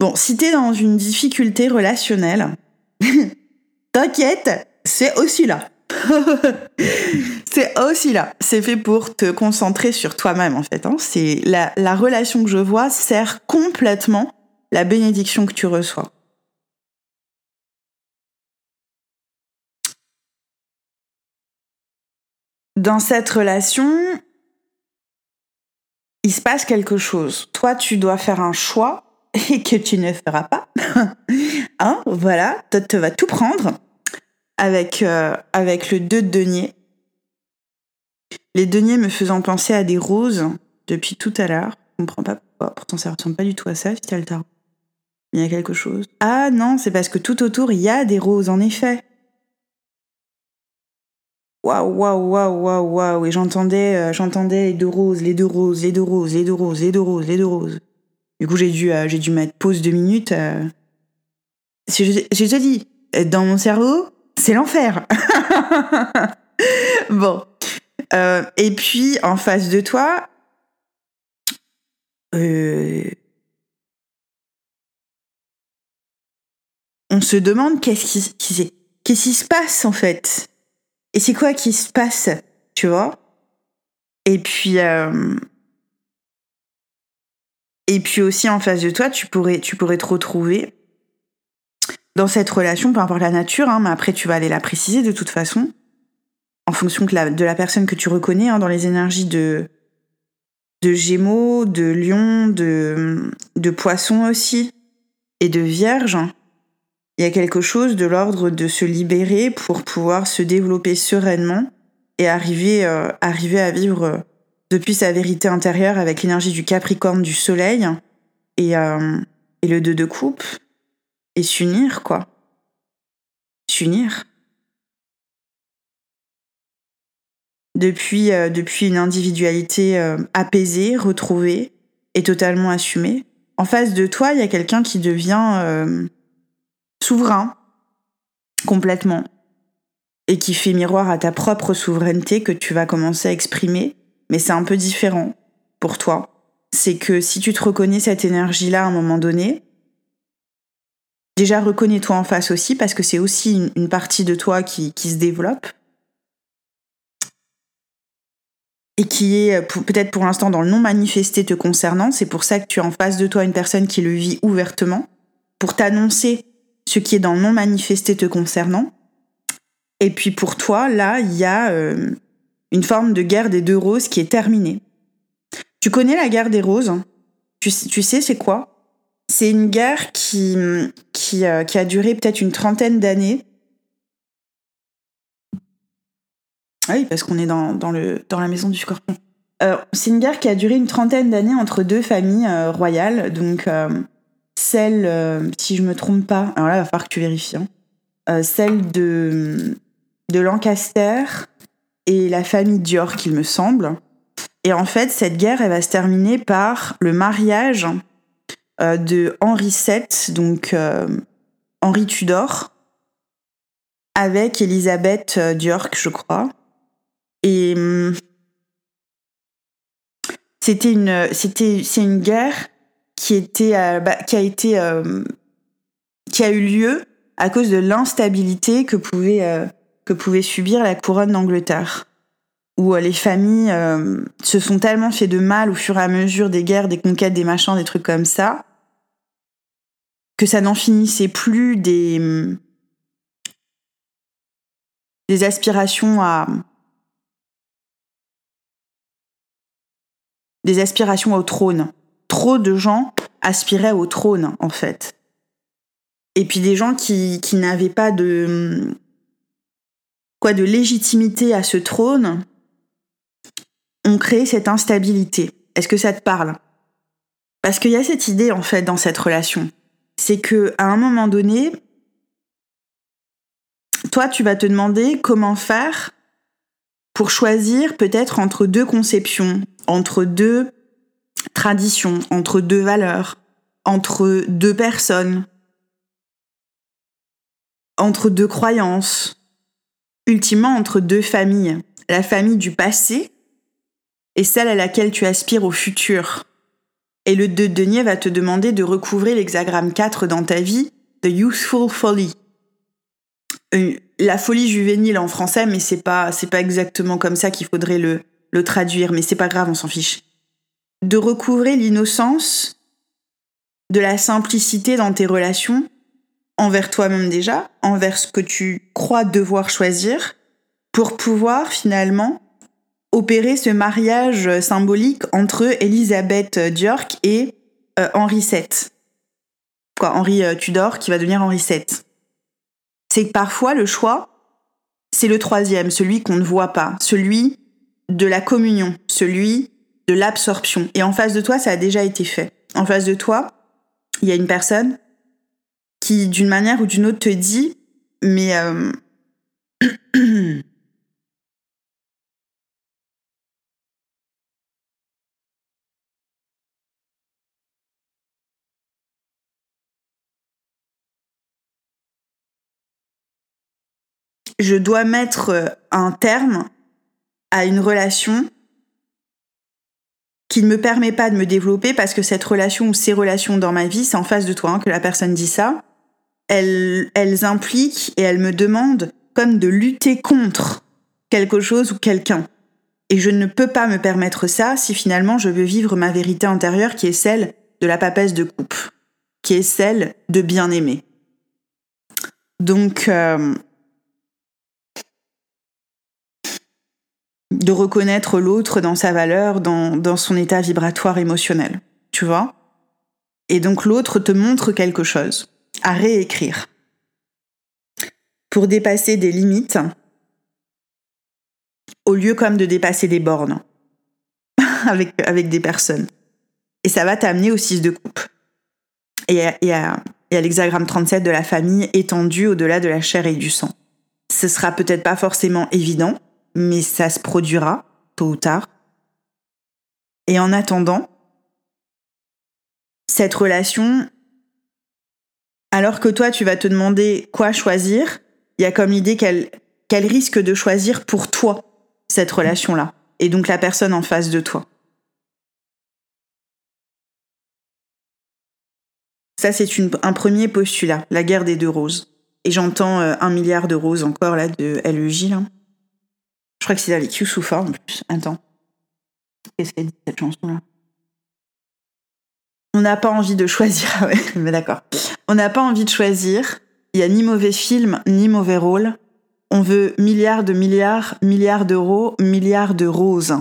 Bon, si t'es dans une difficulté relationnelle, *laughs* t'inquiète, c'est aussi là. *laughs* c'est aussi là. C'est fait pour te concentrer sur toi-même, en fait. Hein. C'est la, la relation que je vois sert complètement la bénédiction que tu reçois. Dans cette relation, il se passe quelque chose. Toi, tu dois faire un choix *laughs* et que tu ne feras pas. *laughs* hein, voilà, tu vas tout prendre avec, euh, avec le 2 de denier. Les deniers me faisant penser à des roses depuis tout à l'heure. Je comprends pas pourquoi. Pourtant, ça ressemble pas du tout à ça, le tarot. Il y a quelque chose. Ah non, c'est parce que tout autour, il y a des roses, en effet. Waouh, waouh, waouh, waouh, waouh. Et j'entendais, euh, j'entendais les deux roses, les deux roses, les deux roses, les deux roses, les deux roses. Du coup, j'ai dû, euh, j'ai dû mettre pause deux minutes. Euh. Je, je te dans mon cerveau, c'est l'enfer. *laughs* bon. et puis, en face de toi, on se demande qu'est-ce qui, qu'est-ce qui se passe en fait. Et c'est quoi qui se passe, tu vois? Et puis, euh, et puis aussi en face de toi, tu pourrais, tu pourrais te retrouver dans cette relation, peu importe la nature, hein, mais après tu vas aller la préciser de toute façon, en fonction de la, personne que tu reconnais, hein, dans les énergies de, de Gémeaux, de Lion, de, de Poisson aussi, et de Vierge il y a quelque chose de l'ordre de se libérer pour pouvoir se développer sereinement et arriver, euh, à vivre euh, depuis sa vérité intérieure avec l'énergie du Capricorne du Soleil et, euh, et le 2 de coupe et s'unir, quoi. S'unir. Depuis, depuis une individualité apaisée, retrouvée et totalement assumée. En face de toi, il y a quelqu'un qui devient souverain, complètement, et qui fait miroir à ta propre souveraineté que tu vas commencer à exprimer, mais c'est un peu différent pour toi. C'est que si tu te reconnais cette énergie-là à un moment donné, déjà reconnais-toi en face aussi, parce que c'est aussi une, partie de toi qui, qui se développe. et qui est peut-être pour l'instant dans le non manifesté te concernant. C'est pour ça que tu as en face de toi une personne qui le vit ouvertement, pour t'annoncer ce qui est dans le non manifesté te concernant. Et puis pour toi, là, il y a euh, une forme de guerre des deux roses qui est terminée. Tu connais la guerre des roses tu, tu sais c'est quoi? C'est une guerre euh, qui a duré peut-être une trentaine d'années. Ah oui, parce qu'on est dans, la maison du scorpion. Euh, c'est une guerre qui a duré une trentaine d'années entre deux familles royales, donc celle, euh, si je me trompe pas, alors là, il va falloir que tu vérifies, hein. euh, celle de, de Lancaster et la famille Dior, il me semble. Et en fait, cette guerre, elle va se terminer par le mariage euh, de Henri VII, donc Henri Tudor, avec Elisabeth d'York, je crois. Et hum, c'était une, c'était, c'est guerre euh, bah, euh, qui a eu lieu à cause de l'instabilité que pouvait euh, que pouvait subir la couronne d'Angleterre où les familles se sont tellement fait de mal au fur et à mesure des guerres, des conquêtes, des machins, des trucs comme ça, que ça n'en finissait plus des, des aspirations à des aspirations au trône trop de gens aspiraient au trône, en fait. Et puis des gens qui, qui n'avaient pas de, quoi, de légitimité à ce trône ont créé cette instabilité. Est-ce que ça te parle? Parce qu'il y a cette idée, en fait, dans cette relation. C'est que à un moment donné, toi, tu vas te demander comment faire pour choisir peut-être entre deux conceptions, entre deux tradition, entre deux valeurs, entre deux personnes, entre deux croyances, ultimement entre deux familles, la famille du passé et celle à laquelle tu aspires au futur. Et le 2 denier va te demander de recouvrir l'hexagramme 4 dans ta vie, The Youthful Folly. Euh, la folie juvénile en français, mais c'est pas, c'est pas exactement comme ça qu'il faudrait le, le traduire, mais c'est pas grave, on s'en fiche de recouvrer l'innocence, de la simplicité dans tes relations, envers toi-même déjà, envers ce que tu crois devoir choisir, pour pouvoir finalement opérer ce mariage symbolique entre Elisabeth d'York et euh, Henri VII. Quoi, Henri euh, Tudor qui va devenir Henri VII. C'est que parfois le choix, c'est le troisième, celui qu'on ne voit pas, celui de la communion, celui de l'absorption. Et en face de toi, ça a déjà été fait. En face de toi, il y a une personne qui, d'une manière ou d'une autre, te dit, mais euh, *clears throat* je dois mettre euh, un terme à une relation qui ne me permet pas de me développer parce que cette relation ou ces relations dans ma vie, c'est en face de toi hein, que la personne dit ça, elles, impliquent et elles me demandent comme de lutter contre quelque chose ou quelqu'un. Et je ne peux pas me permettre ça si finalement je veux vivre ma vérité intérieure qui est celle de la papesse de coupe, qui est celle de bien aimer. Donc, euh, de reconnaître l'autre dans sa valeur, dans, dans son état vibratoire émotionnel. Tu vois? Et donc l'autre te montre quelque chose à réécrire pour dépasser des limites au lieu comme de dépasser des bornes *laughs* avec, avec des personnes. Et ça va t'amener au 6 de coupe. Et à, à, à l'hexagramme 37 de la famille étendu au-delà de la chair et du sang. Ce sera peut-être pas forcément évident, mais ça se produira tôt ou tard. Et en attendant, cette relation, alors que toi tu vas te demander quoi choisir, il y a comme l'idée qu'elle qu'elle risque de choisir pour toi cette relation-là, et donc la personne en face de toi. Ça, c'est un premier postulat, la guerre des deux roses. Et j'entends euh, un milliard de roses encore là de LEJ. Là. Crois que c'est avec Youssoufa en plus. Attends. Qu'est-ce qu'elle dit cette chanson-là On n'a pas envie de choisir. *laughs* Mais d'accord. On n'a pas envie de choisir. Il n'y a ni mauvais film, ni mauvais rôle. On veut milliards de milliards, milliards d'euros, milliards de roses.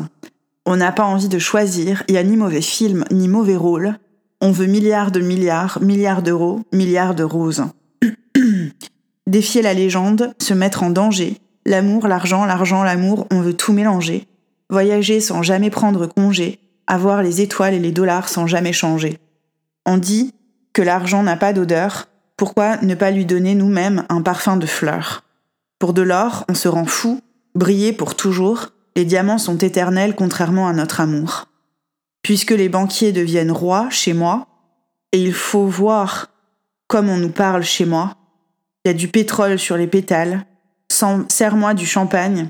On n'a pas envie de choisir. Il n'y a ni mauvais film, ni mauvais rôle. On veut milliards de milliards, milliards d'euros, milliards de roses. *clears throat* Défier la légende, se mettre en danger, L'amour, l'argent, l'argent, l'amour, on veut tout mélanger. Voyager sans jamais prendre congé, avoir les étoiles et les dollars sans jamais changer. On dit que l'argent n'a pas d'odeur, pourquoi ne pas lui donner nous-mêmes un parfum de fleurs Pour de l'or, on se rend fou, briller pour toujours, les diamants sont éternels contrairement à notre amour. Puisque les banquiers deviennent rois chez moi, et il faut voir comme on nous parle chez moi, il y a du pétrole sur les pétales, Serre-moi du champagne.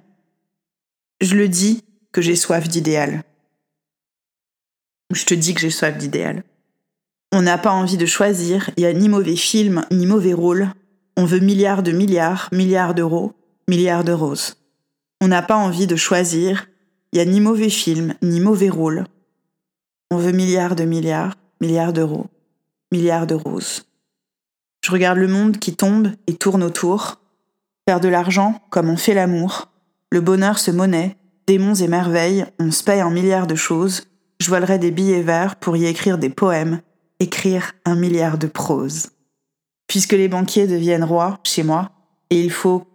Je le dis que j'ai soif d'idéal. Je te dis que j'ai soif d'idéal. On n'a pas envie de choisir, il n'y a ni mauvais film, ni mauvais rôle. On veut milliards de milliards, milliards d'euros, milliards de roses. On n'a pas envie de choisir, il n'y a ni mauvais film, ni mauvais rôle. On veut milliards de milliards, milliards d'euros, milliards de roses. Je regarde le monde qui tombe et tourne autour. Faire de l'argent comme on fait l'amour. Le bonheur se monnaie, démons et merveilles, on se paye un milliard de choses. Je volerai des billets verts pour y écrire des poèmes, écrire un milliard de prose. Puisque les banquiers deviennent rois chez moi, et il faut,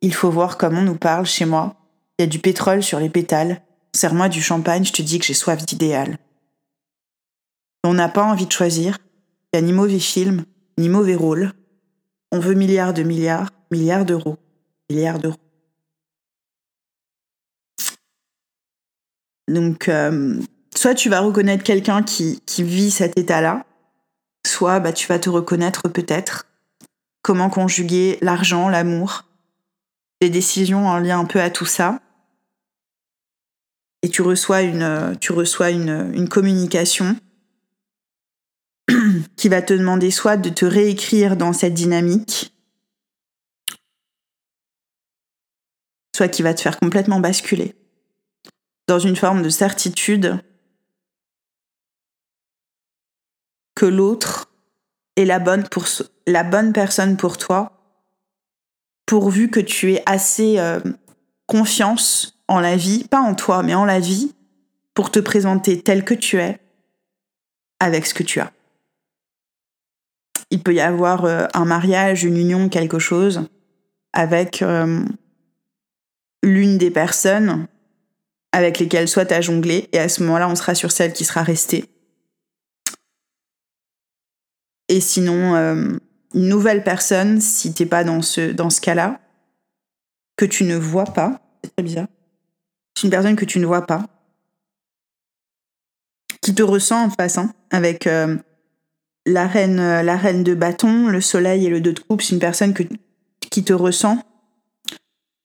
il faut voir comment on nous parle chez moi. Il y a du pétrole sur les pétales. Serre-moi du champagne, je te dis que j'ai soif d'idéal. On n'a pas envie de choisir. Il n'y a ni mauvais film, ni mauvais rôle. On veut milliards de milliards, milliards d'euros, milliards d'euros. Donc, euh, soit tu vas reconnaître quelqu'un qui, vit cet état-là, soit bah, tu vas te reconnaître peut-être comment conjuguer l'argent, l'amour, les décisions en lien un peu à tout ça. Et tu reçois une communication *clears throat* qui va te demander soit de te réécrire dans cette dynamique, qui va te faire complètement basculer dans une forme de certitude que l'autre est la bonne, pour, la bonne personne pour toi, pourvu que tu aies assez euh, confiance en la vie, pas en toi, mais en la vie, pour te présenter tel que tu es, avec ce que tu as. Il peut y avoir euh, un mariage, une union, quelque chose, avec euh, l'une des personnes avec lesquelles soit as jonglé, et à ce moment-là, on sera sur celle qui sera restée. Et sinon, euh, une nouvelle personne, si t'es pas dans ce, dans ce cas-là, que tu ne vois pas, c'est bizarre, c'est une personne que tu ne vois pas, qui te ressent en face, hein, avec euh, la, reine, euh, la reine de bâton, le soleil et le deux de coupe, c'est une personne qui te ressent,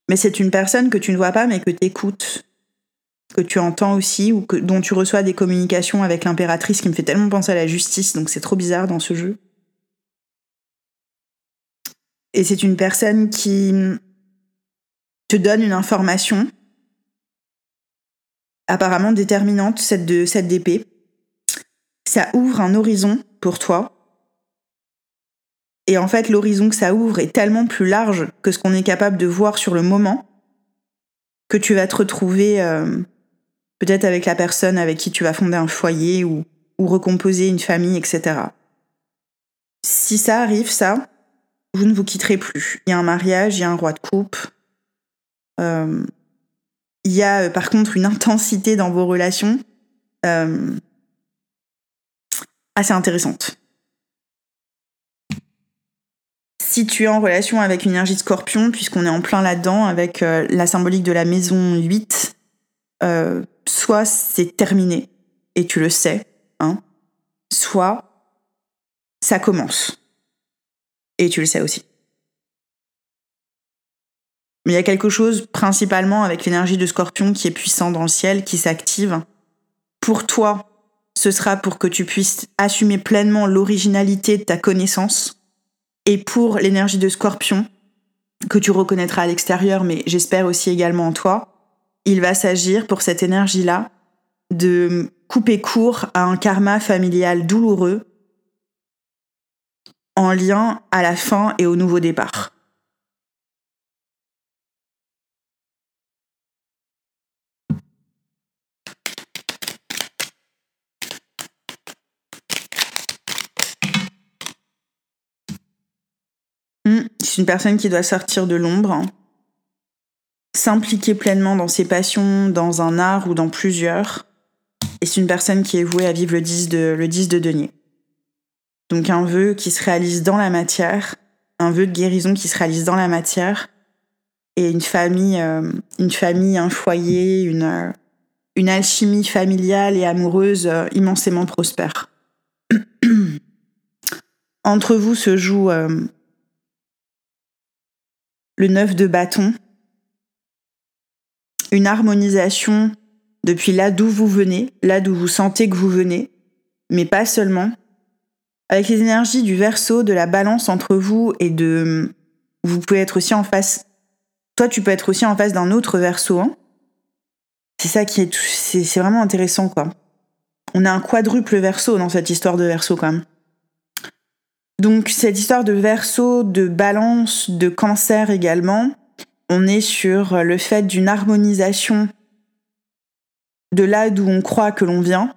mais c'est une personne que tu ne vois pas, mais que tu écoutes, que tu entends aussi, ou que, dont tu reçois des communications avec l'impératrice qui me fait tellement penser à la justice, donc c'est trop bizarre dans ce jeu. Et c'est une personne qui te donne une information apparemment déterminante, cette de cette d'épée. Ça ouvre un horizon pour toi. Et en fait, l'horizon que ça ouvre est tellement plus large que ce qu'on est capable de voir sur le moment que tu vas te retrouver euh, peut-être avec la personne avec qui tu vas fonder un foyer ou, recomposer une famille, etc. Si ça arrive, ça, vous ne vous quitterez plus. Il y a un mariage, il y a un roi de coupe. Euh, il y a euh, par contre une intensité dans vos relations assez intéressante. Si tu es en relation avec une énergie de scorpion, puisqu'on est en plein là-dedans avec euh, la symbolique de la maison 8, soit c'est terminé et tu le sais, hein, soit ça commence et tu le sais aussi. Mais il y a quelque chose principalement avec l'énergie de scorpion qui est puissant dans le ciel, qui s'active. Pour toi, ce sera pour que tu puisses assumer pleinement l'originalité de ta connaissance. Et pour l'énergie de scorpion, que tu reconnaîtras à l'extérieur, mais j'espère aussi également en toi, il va s'agir pour cette énergie-là de couper court à un karma familial douloureux en lien à la fin et au nouveau départ. C'est une personne qui doit sortir de l'ombre, s'impliquer pleinement dans ses passions, dans un art ou dans plusieurs. Et c'est une personne qui est vouée à vivre le 10 de, le 10 de denier. Donc un vœu qui se réalise dans la matière, un vœu de guérison qui se réalise dans la matière, et une famille, euh, une famille, un foyer, une, euh, une alchimie familiale et amoureuse euh, immensément prospère. *clears throat* Entre vous se joue le neuf de bâton, une harmonisation depuis là d'où vous venez, là d'où vous sentez que vous venez, mais pas seulement. Avec les énergies du verso, de la balance entre vous et de... Vous pouvez être aussi en face... Toi, tu peux être aussi en face d'un autre verso. Hein. c'est ça qui est... C'est vraiment intéressant, quoi. On a un quadruple verso dans cette histoire de verso, quand même. Donc cette histoire de verso, de balance, de cancer également, on est sur le fait d'une harmonisation de là d'où on croit que l'on vient,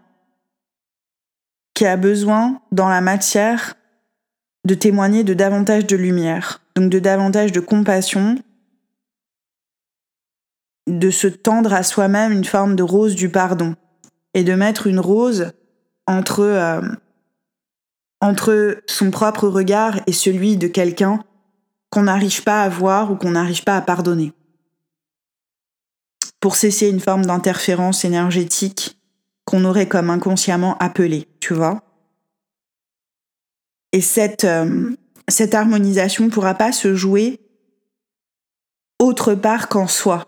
qui a besoin dans la matière de témoigner de davantage de lumière, donc de davantage de compassion, de se tendre à soi-même une forme de rose du pardon et de mettre une rose entre euh, entre son propre regard et celui de quelqu'un qu'on n'arrive pas à voir ou qu'on n'arrive pas à pardonner. Pour cesser une forme d'interférence énergétique qu'on aurait comme inconsciemment appelée, tu vois. Et cette, euh, cette harmonisation ne pourra pas se jouer autre part qu'en soi.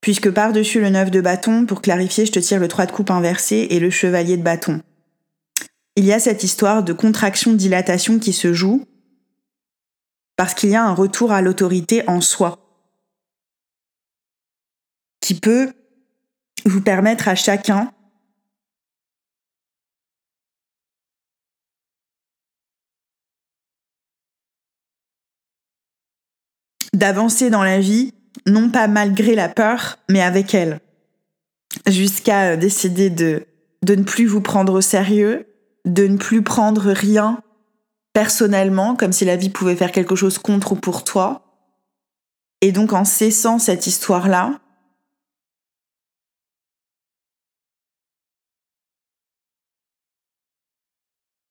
Puisque par-dessus le neuf de bâton, pour clarifier, je te tire le 3 de coupe inversé et le chevalier de bâton il y a cette histoire de contraction-dilatation qui se joue parce qu'il y a un retour à l'autorité en soi qui peut vous permettre à chacun d'avancer dans la vie, non pas malgré la peur, mais avec elle, jusqu'à décider de, de ne plus vous prendre au sérieux, de ne plus prendre rien personnellement, comme si la vie pouvait faire quelque chose contre ou pour toi. Et donc en cessant cette histoire-là,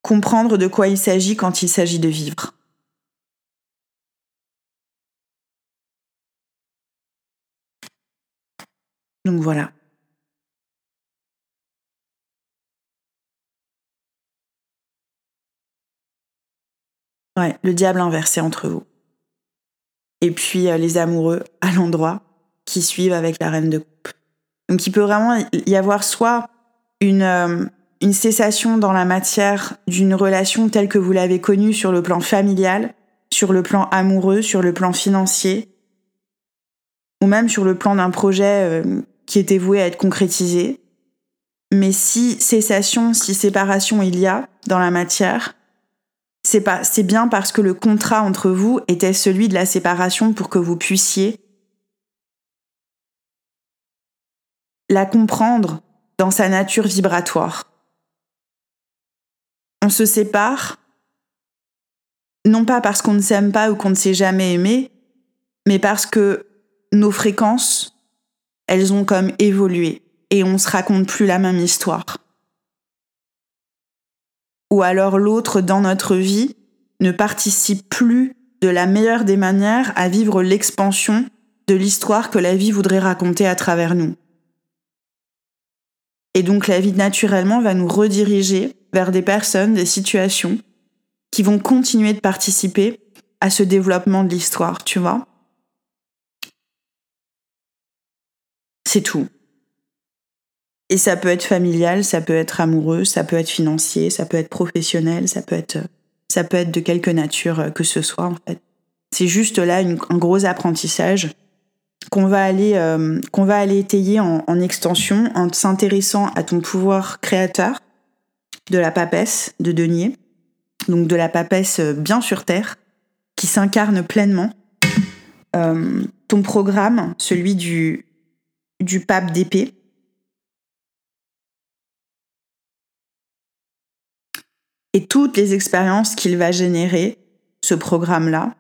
comprendre de quoi il s'agit quand il s'agit de vivre. Donc voilà. Le diable inversé entre vous. Et puis euh, les amoureux à l'endroit qui suivent avec la reine de coupe. Donc il peut vraiment y avoir soit une, euh, une cessation dans la matière d'une relation telle que vous l'avez connue sur le plan familial, sur le plan amoureux, sur le plan financier, ou même sur le plan d'un projet euh, qui était voué à être concrétisé. Mais si cessation, si séparation il y a dans la matière, c'est pas, c'est bien parce que le contrat entre vous était celui de la séparation pour que vous puissiez la comprendre dans sa nature vibratoire. On se sépare, non pas parce qu'on ne s'aime pas ou qu'on ne s'est jamais aimé, mais parce que nos fréquences, elles ont comme évolué et on se raconte plus la même histoire ou alors l'autre dans notre vie ne participe plus de la meilleure des manières à vivre l'expansion de l'histoire que la vie voudrait raconter à travers nous. Et donc la vie naturellement va nous rediriger vers des personnes, des situations qui vont continuer de participer à ce développement de l'histoire, tu vois. C'est tout. Et ça peut être familial, ça peut être amoureux, ça peut être financier, ça peut être professionnel, ça peut être, ça peut être de quelque nature euh, que ce soit en fait. C'est juste là un gros apprentissage qu'on va aller euh, qu'on va aller étayer en, en extension en s'intéressant à ton pouvoir créateur de la papesse de Denier, donc de la papesse euh, bien sur terre qui s'incarne pleinement. Ton programme, celui du du pape d'épée, et toutes les expériences qu'il va générer, ce programme-là.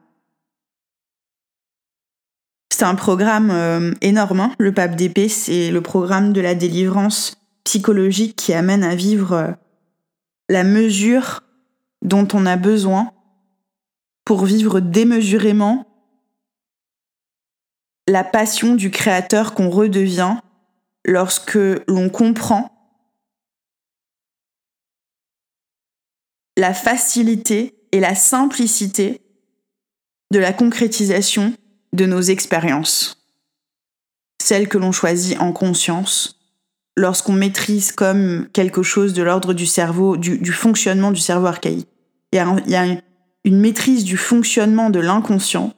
C'est un programme euh, énorme, hein. le pape d'épée, c'est le programme de la délivrance psychologique qui amène à vivre euh, la mesure dont on a besoin pour vivre démesurément la passion du créateur qu'on redevient lorsque l'on comprend la facilité et la simplicité de la concrétisation de nos expériences, celles que l'on choisit en conscience, lorsqu'on maîtrise comme quelque chose de l'ordre du cerveau, du, fonctionnement du cerveau archaïque. Il y a, une maîtrise du fonctionnement de l'inconscient,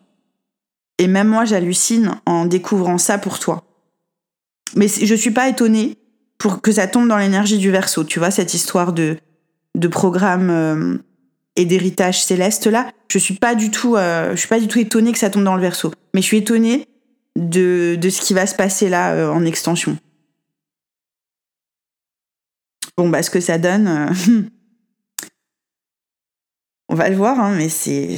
et même moi j'hallucine en découvrant ça pour toi. Mais je suis pas étonnée pour que ça tombe dans l'énergie du verso, tu vois, cette histoire de de programme euh, et d'héritage céleste là, je suis pas du tout, euh, je suis pas du tout étonnée que ça tombe dans le verso. Mais je suis étonnée de, ce qui va se passer là euh, en extension. Bon, bah, ce que ça donne, *laughs* on va le voir, hein, mais c'est.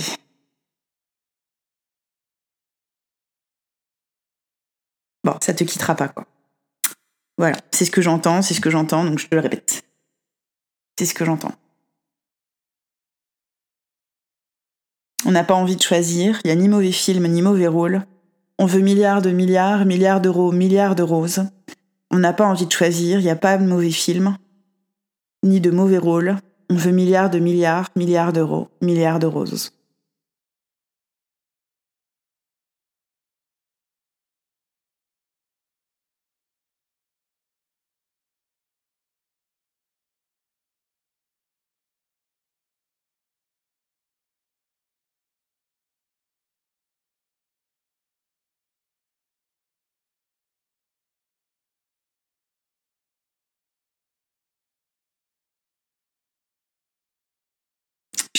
Bon, ça te quittera pas, quoi. Voilà, c'est ce que j'entends, c'est ce que j'entends, donc je le répète. C'est ce que j'entends. On n'a pas envie de choisir, il n'y a ni mauvais film ni mauvais rôle. On veut milliards de milliards, milliards d'euros, milliards de roses. On n'a pas envie de choisir, il n'y a pas de mauvais film, ni de mauvais rôle. On veut milliards de milliards, milliards d'euros, milliards de roses.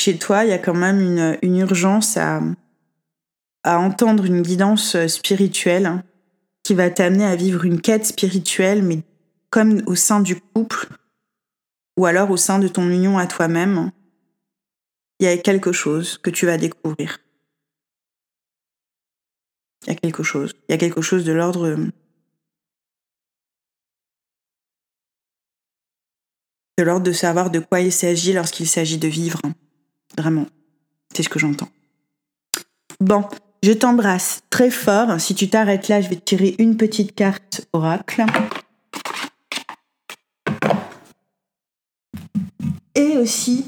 Chez toi, il y a quand même une, urgence à, entendre une guidance spirituelle qui va t'amener à vivre une quête spirituelle, mais comme au sein du couple, ou alors au sein de ton union à toi-même, il y a quelque chose que tu vas découvrir. Il y a quelque chose. Il y a quelque chose de l'ordre de l'ordre de savoir de quoi il s'agit lorsqu'il s'agit de vivre. Vraiment, c'est ce que j'entends. Bon, je t'embrasse très fort. Si tu t'arrêtes là, je vais te tirer une petite carte oracle. Et aussi,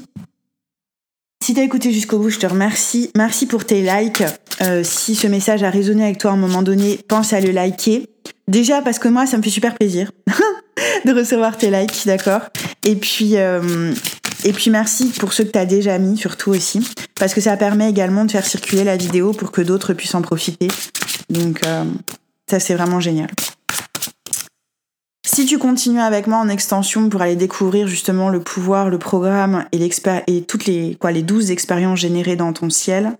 si t'as écouté jusqu'au bout, je te remercie. Merci pour tes likes. Euh, si ce message a résonné avec toi à un moment donné, pense à le liker. Déjà parce que moi, ça me fait super plaisir *laughs* de recevoir tes likes, d'accord? Et puis, euh, et puis merci pour ceux que tu as déjà mis, surtout aussi, parce que ça permet également de faire circuler la vidéo pour que d'autres puissent en profiter. Donc euh, ça c'est vraiment génial. Si tu continues avec moi en extension pour aller découvrir justement le pouvoir, le programme et, et toutes les, quoi, les 12 expériences générées dans ton ciel,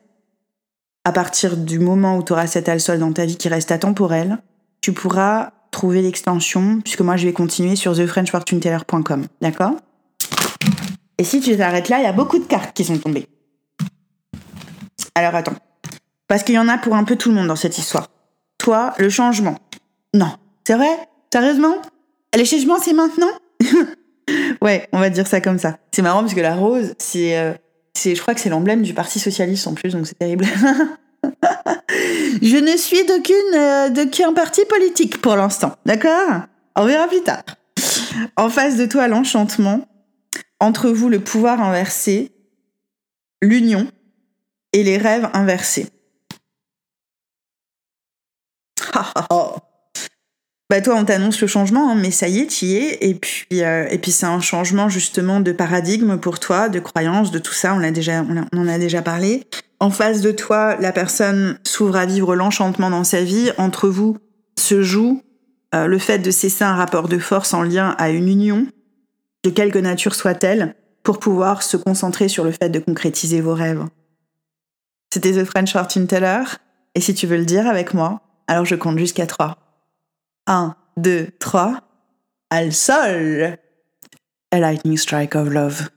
à partir du moment où tu auras cet al-sol dans ta vie qui reste atemporel, tu pourras trouver l'extension, puisque moi je vais continuer sur thefrenchfortuneteller.com. D'accord? Et si tu t'arrêtes là, il y a beaucoup de cartes qui sont tombées. Alors attends. Parce qu'il y en a pour un peu tout le monde dans cette histoire. Toi, le changement. Non. C'est vrai? Sérieusement? Le changement, c'est maintenant? *laughs* Ouais, on va dire ça comme ça. C'est marrant parce que la rose, c'est, euh, je crois que c'est l'emblème du Parti socialiste en plus, donc c'est terrible. *laughs* je ne suis d'aucune, euh, d'aucun parti politique pour l'instant, d'accord? On verra plus tard. En face de toi, l'enchantement. Entre vous, le pouvoir inversé, l'union et les rêves inversés. *laughs* bah toi, on t'annonce le changement, hein, mais ça y est, tu y es. Et puis, euh, et puis c'est un changement justement de paradigme pour toi, de croyance, de tout ça. On en a déjà parlé en face de toi, la personne s'ouvre à vivre l'enchantement dans sa vie. Entre vous se joue euh, le fait de cesser un rapport de force en lien à une union, de quelque nature soit-elle, pour pouvoir se concentrer sur le fait de concrétiser vos rêves. C'était The French Fortune Teller, et si tu veux le dire avec moi, alors je compte jusqu'à trois. Un, deux, trois. Al sol! A lightning strike of love.